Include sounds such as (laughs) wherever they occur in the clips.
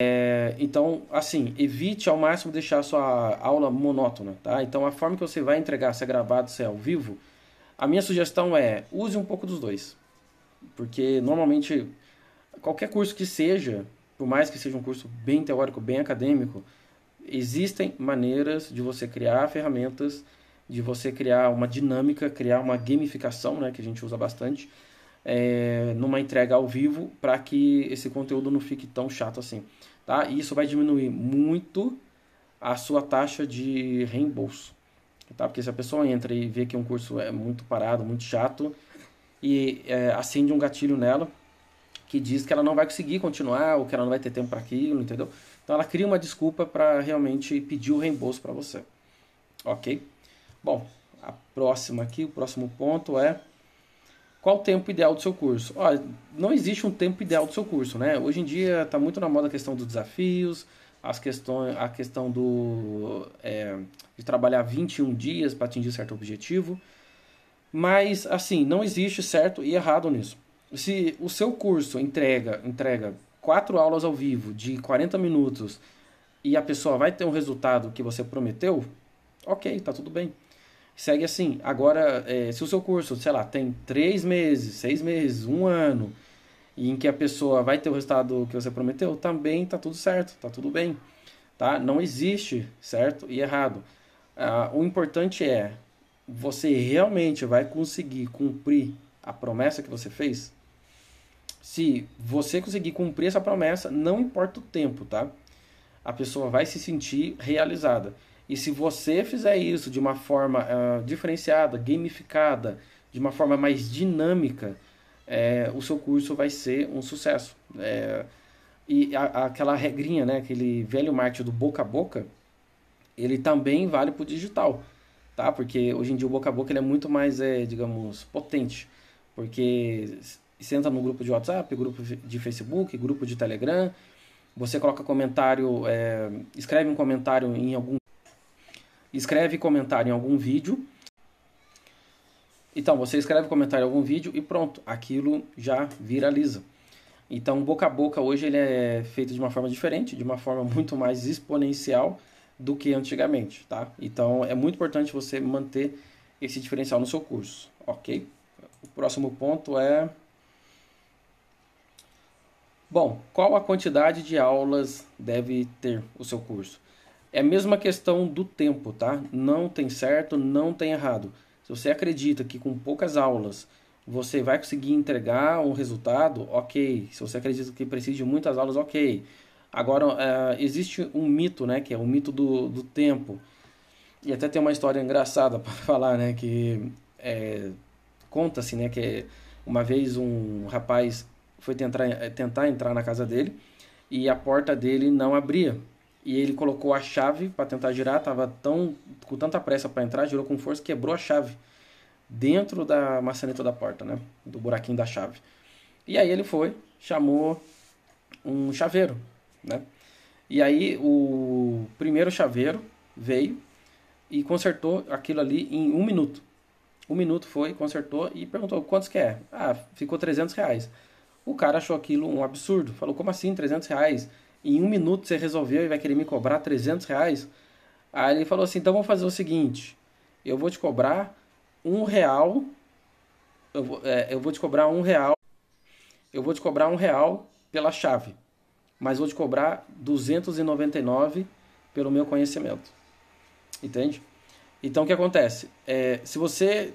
É, então, assim, evite ao máximo deixar a sua aula monótona, tá? Então, a forma que você vai entregar, se é gravado, se é ao vivo, a minha sugestão é use um pouco dos dois. Porque normalmente qualquer curso que seja, por mais que seja um curso bem teórico, bem acadêmico, existem maneiras de você criar ferramentas, de você criar uma dinâmica, criar uma gamificação, né, que a gente usa bastante, é, numa entrega ao vivo, para que esse conteúdo não fique tão chato assim. Tá? E isso vai diminuir muito a sua taxa de reembolso. Tá? Porque se a pessoa entra e vê que um curso é muito parado, muito chato, e é, acende um gatilho nela que diz que ela não vai conseguir continuar ou que ela não vai ter tempo para aquilo, entendeu? Então ela cria uma desculpa para realmente pedir o reembolso para você. Ok? Bom, a próxima aqui, o próximo ponto é qual o tempo ideal do seu curso? Olha, não existe um tempo ideal do seu curso, né? Hoje em dia está muito na moda a questão dos desafios, as questões, a questão do, é, de trabalhar 21 dias para atingir certo objetivo. Mas, assim, não existe certo e errado nisso. Se o seu curso entrega, entrega quatro aulas ao vivo de 40 minutos e a pessoa vai ter um resultado que você prometeu, ok, tá tudo bem. Segue assim. Agora, é, se o seu curso, sei lá, tem três meses, seis meses, um ano, e em que a pessoa vai ter o resultado que você prometeu, também tá tudo certo, tá tudo bem. Tá? Não existe certo e errado. Ah, o importante é você realmente vai conseguir cumprir a promessa que você fez? Se você conseguir cumprir essa promessa, não importa o tempo, tá? A pessoa vai se sentir realizada. E se você fizer isso de uma forma uh, diferenciada, gamificada, de uma forma mais dinâmica, é, o seu curso vai ser um sucesso. É, e a, aquela regrinha, né, aquele velho marketing do boca a boca, ele também vale para o digital tá? Porque hoje em dia o boca a boca ele é muito mais, é, digamos, potente, porque você entra no grupo de WhatsApp, grupo de Facebook, grupo de Telegram, você coloca comentário, é, escreve um comentário em algum, escreve comentário em algum vídeo. Então você escreve comentário em algum vídeo e pronto, aquilo já viraliza. Então boca a boca hoje ele é feito de uma forma diferente, de uma forma (laughs) muito mais exponencial do que antigamente, tá? Então é muito importante você manter esse diferencial no seu curso, ok? O próximo ponto é Bom, qual a quantidade de aulas deve ter o seu curso? É a mesma questão do tempo, tá? Não tem certo, não tem errado. Se você acredita que com poucas aulas você vai conseguir entregar um resultado, ok. Se você acredita que precisa de muitas aulas, ok. Agora, uh, existe um mito, né, que é o mito do, do tempo. E até tem uma história engraçada (laughs) para falar, né, que é, conta-se, né, que uma vez um rapaz foi tentar, tentar entrar na casa dele e a porta dele não abria. E ele colocou a chave para tentar girar, tava tão com tanta pressa para entrar, girou com força, quebrou a chave dentro da maçaneta da porta, né, do buraquinho da chave. E aí ele foi, chamou um chaveiro né? E aí o primeiro chaveiro veio e consertou aquilo ali em um minuto. Um minuto foi, consertou e perguntou quantos que é? Ah, ficou 300 reais. O cara achou aquilo um absurdo. Falou, como assim 300 reais? Em um minuto você resolveu e vai querer me cobrar 300 reais? Aí ele falou assim, então vamos fazer o seguinte. Eu vou te cobrar um real. Eu vou, é, eu vou te cobrar um real. Eu vou te cobrar um real pela chave mas vou te cobrar 299 pelo meu conhecimento. Entende? Então o que acontece? É, se você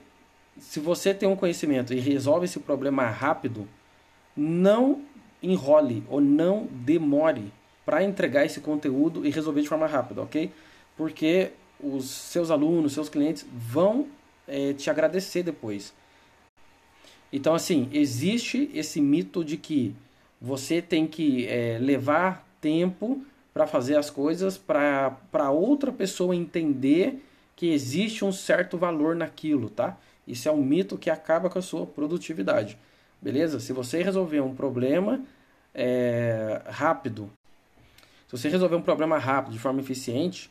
se você tem um conhecimento e resolve esse problema rápido, não enrole ou não demore para entregar esse conteúdo e resolver de forma rápida, ok? Porque os seus alunos, seus clientes vão é, te agradecer depois. Então, assim, existe esse mito de que você tem que é, levar tempo para fazer as coisas para outra pessoa entender que existe um certo valor naquilo, tá? Isso é um mito que acaba com a sua produtividade, beleza? Se você resolver um problema é, rápido, se você resolver um problema rápido, de forma eficiente,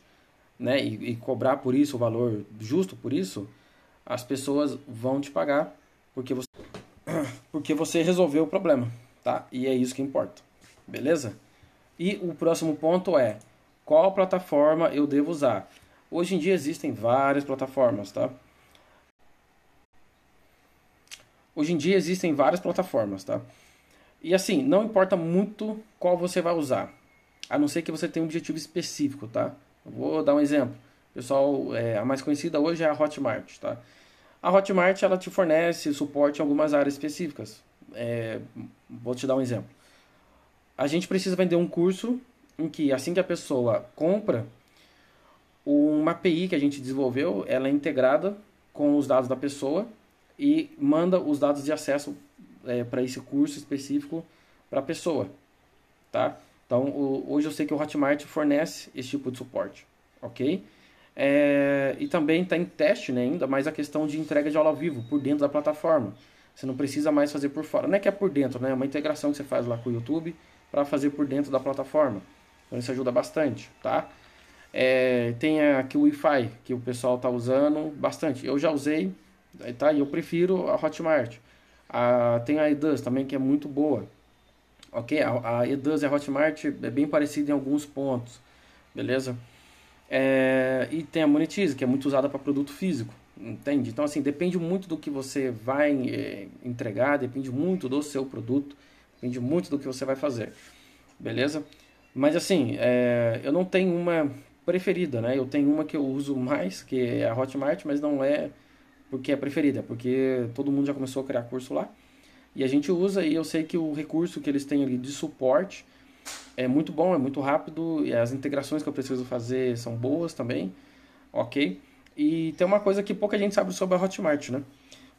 né, e, e cobrar por isso o valor justo por isso, as pessoas vão te pagar porque você, (clears throat) porque você resolveu o problema tá? E é isso que importa, beleza? E o próximo ponto é qual plataforma eu devo usar. Hoje em dia existem várias plataformas, tá? Hoje em dia existem várias plataformas, tá? E assim, não importa muito qual você vai usar, a não ser que você tenha um objetivo específico, tá? vou dar um exemplo. Pessoal, é, a mais conhecida hoje é a Hotmart, tá? A Hotmart ela te fornece suporte em algumas áreas específicas. É, vou te dar um exemplo. A gente precisa vender um curso em que assim que a pessoa compra, uma API que a gente desenvolveu, ela é integrada com os dados da pessoa e manda os dados de acesso é, para esse curso específico para a pessoa, tá? Então, o, hoje eu sei que o Hotmart fornece esse tipo de suporte, ok? É, e também está em teste né, ainda mais a questão de entrega de aula ao vivo por dentro da plataforma. Você não precisa mais fazer por fora. Não é que é por dentro, né? É uma integração que você faz lá com o YouTube para fazer por dentro da plataforma. Então isso ajuda bastante, tá? É, tem aqui o Wi-Fi que o pessoal está usando bastante. Eu já usei, tá? E eu prefiro a Hotmart. A, tem a Eduz também que é muito boa. Ok? A, a e a Hotmart é bem parecida em alguns pontos, beleza? É, e tem a Monetize, que é muito usada para produto físico, entende? Então, assim, depende muito do que você vai é, entregar, depende muito do seu produto, depende muito do que você vai fazer, beleza? Mas, assim, é, eu não tenho uma preferida, né? Eu tenho uma que eu uso mais, que é a Hotmart, mas não é porque é preferida, porque todo mundo já começou a criar curso lá. E a gente usa e eu sei que o recurso que eles têm ali de suporte é muito bom, é muito rápido e as integrações que eu preciso fazer são boas também, ok? E tem uma coisa que pouca gente sabe sobre a Hotmart, né?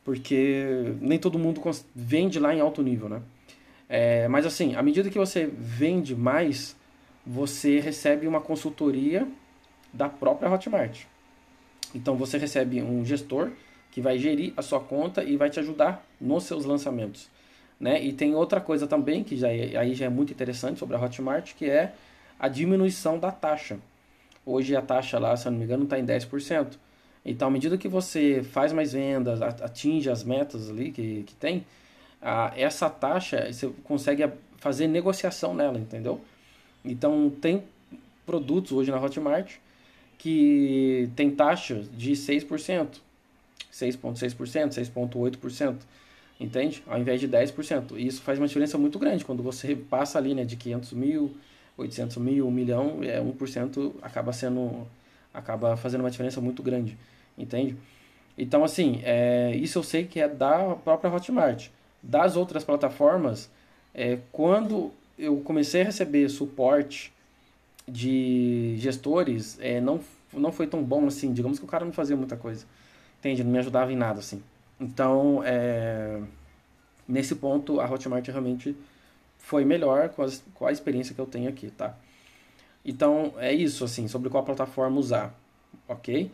Porque nem todo mundo vende lá em alto nível, né? É, mas assim, à medida que você vende mais, você recebe uma consultoria da própria Hotmart. Então você recebe um gestor que vai gerir a sua conta e vai te ajudar nos seus lançamentos. Né? E tem outra coisa também que já é, aí já é muito interessante sobre a Hotmart, que é a diminuição da taxa. Hoje a taxa lá, se eu não me engano, está em 10%. Então, à medida que você faz mais vendas, atinge as metas ali que, que tem, a, essa taxa você consegue fazer negociação nela, entendeu? Então, tem produtos hoje na Hotmart que tem taxas de 6%, 6,6%, 6,8%, entende? Ao invés de 10%. E isso faz uma diferença muito grande. Quando você passa ali né, de 500 mil, 800 mil, 1 milhão, é 1% acaba sendo acaba fazendo uma diferença muito grande, entende? Então, assim, é, isso eu sei que é da própria Hotmart. Das outras plataformas, é, quando eu comecei a receber suporte de gestores, é, não, não foi tão bom assim. Digamos que o cara não fazia muita coisa. Entende? Não me ajudava em nada, assim. Então, é, nesse ponto, a Hotmart realmente foi melhor com, as, com a experiência que eu tenho aqui, tá? Então, é isso, assim, sobre qual plataforma usar, ok?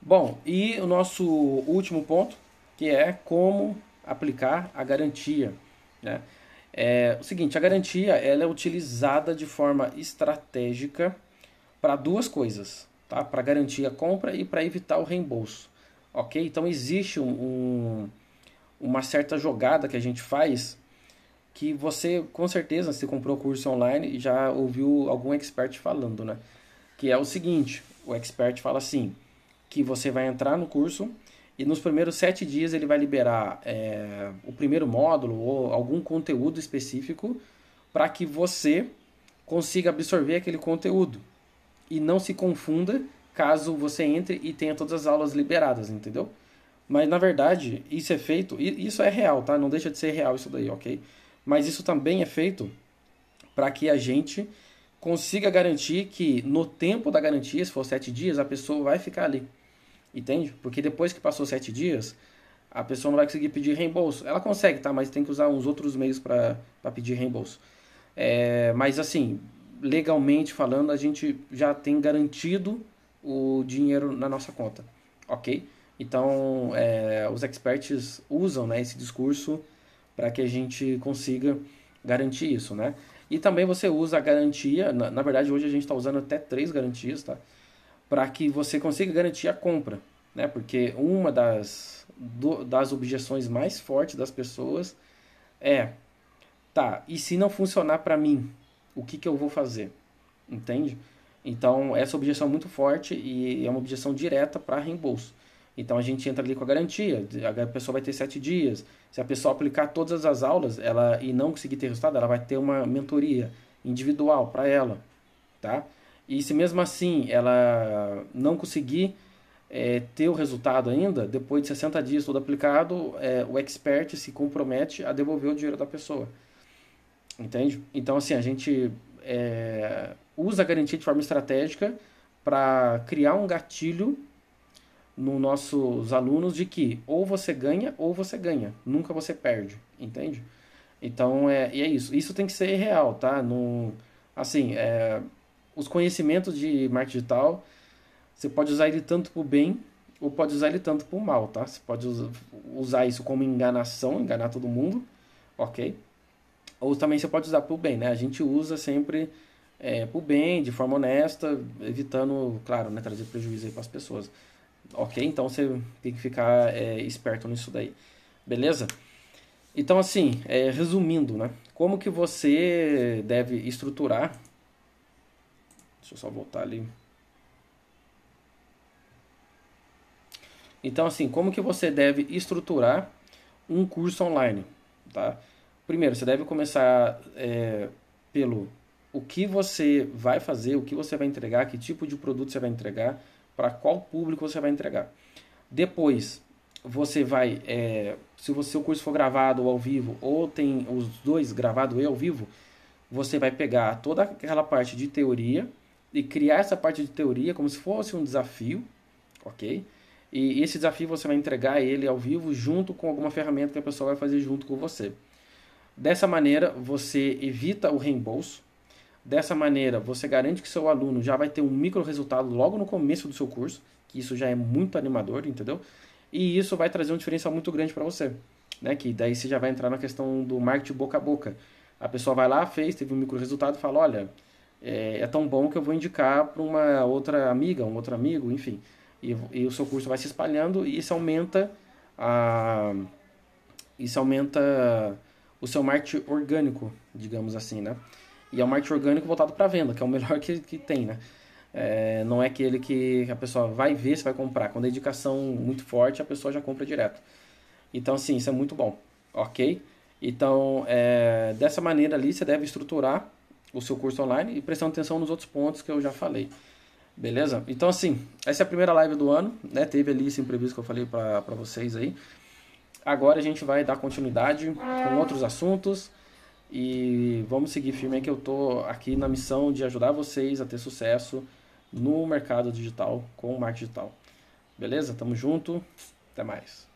Bom, e o nosso último ponto, que é como aplicar a garantia, né? É o seguinte, a garantia ela é utilizada de forma estratégica para duas coisas, tá? Para garantir a compra e para evitar o reembolso ok? Então existe um, um, uma certa jogada que a gente faz que você, com certeza, se comprou curso online, já ouviu algum expert falando, né? Que é o seguinte, o expert fala assim, que você vai entrar no curso e nos primeiros sete dias ele vai liberar é, o primeiro módulo ou algum conteúdo específico para que você consiga absorver aquele conteúdo e não se confunda caso você entre e tenha todas as aulas liberadas, entendeu? Mas na verdade, isso é feito, isso é real, tá? Não deixa de ser real isso daí, ok? Mas isso também é feito para que a gente consiga garantir que no tempo da garantia, se for sete dias, a pessoa vai ficar ali. Entende? Porque depois que passou sete dias, a pessoa não vai conseguir pedir reembolso. Ela consegue, tá? Mas tem que usar uns outros meios para pedir reembolso. É, mas assim, legalmente falando, a gente já tem garantido o dinheiro na nossa conta, ok? Então, é, os experts usam né, esse discurso para que a gente consiga garantir isso, né? E também você usa a garantia, na, na verdade hoje a gente está usando até três garantias, tá? Para que você consiga garantir a compra, né? Porque uma das, do, das objeções mais fortes das pessoas é, tá, e se não funcionar para mim, o que, que eu vou fazer, entende? Então, essa objeção é muito forte e é uma objeção direta para reembolso. Então, a gente entra ali com a garantia, a pessoa vai ter sete dias. Se a pessoa aplicar todas as aulas ela e não conseguir ter resultado, ela vai ter uma mentoria individual para ela, tá? E se mesmo assim ela não conseguir é, ter o resultado ainda, depois de 60 dias todo aplicado, é, o expert se compromete a devolver o dinheiro da pessoa. Entende? Então, assim, a gente é, usa a garantia de forma estratégica para criar um gatilho nos nossos alunos de que ou você ganha ou você ganha, nunca você perde, entende? Então, é, e é isso. Isso tem que ser real, tá? No, assim, é, os conhecimentos de marketing digital você pode usar ele tanto para o bem ou pode usar ele tanto para o mal, tá? Você pode usar isso como enganação, enganar todo mundo, ok? Ou também você pode usar para o bem, né? A gente usa sempre é, bem, de forma honesta, evitando, claro, né, trazer prejuízo para as pessoas. Ok? Então você tem que ficar é, esperto nisso daí. Beleza? Então, assim, é, resumindo, né? Como que você deve estruturar... Deixa eu só voltar ali. Então, assim, como que você deve estruturar um curso online, tá? Primeiro, você deve começar é, pelo o que você vai fazer, o que você vai entregar, que tipo de produto você vai entregar, para qual público você vai entregar. Depois, você vai, é, se o seu curso for gravado ou ao vivo, ou tem os dois gravado e ao vivo, você vai pegar toda aquela parte de teoria e criar essa parte de teoria como se fosse um desafio, ok? E esse desafio você vai entregar ele ao vivo junto com alguma ferramenta que a pessoa vai fazer junto com você. Dessa maneira, você evita o reembolso. Dessa maneira, você garante que seu aluno já vai ter um micro resultado logo no começo do seu curso, que isso já é muito animador, entendeu? E isso vai trazer um diferencial muito grande para você, né? Que daí você já vai entrar na questão do marketing boca a boca. A pessoa vai lá, fez, teve um micro resultado fala, olha, é, é tão bom que eu vou indicar para uma outra amiga, um outro amigo, enfim e, e o seu curso vai se espalhando e isso aumenta a isso aumenta o seu marketing orgânico, digamos assim, né? E é um marketing orgânico voltado para venda, que é o melhor (laughs) que, que tem, né? É, não é aquele que a pessoa vai ver se vai comprar. Quando a indicação muito forte, a pessoa já compra direto. Então, assim, isso é muito bom, ok? Então, é, dessa maneira ali, você deve estruturar o seu curso online e prestando atenção nos outros pontos que eu já falei. Beleza? Então, assim, essa é a primeira live do ano, né? Teve ali esse imprevisto que eu falei para vocês aí. Agora a gente vai dar continuidade com outros assuntos e vamos seguir firme que eu tô aqui na missão de ajudar vocês a ter sucesso no mercado digital com o marketing digital. Beleza? Tamo junto. Até mais.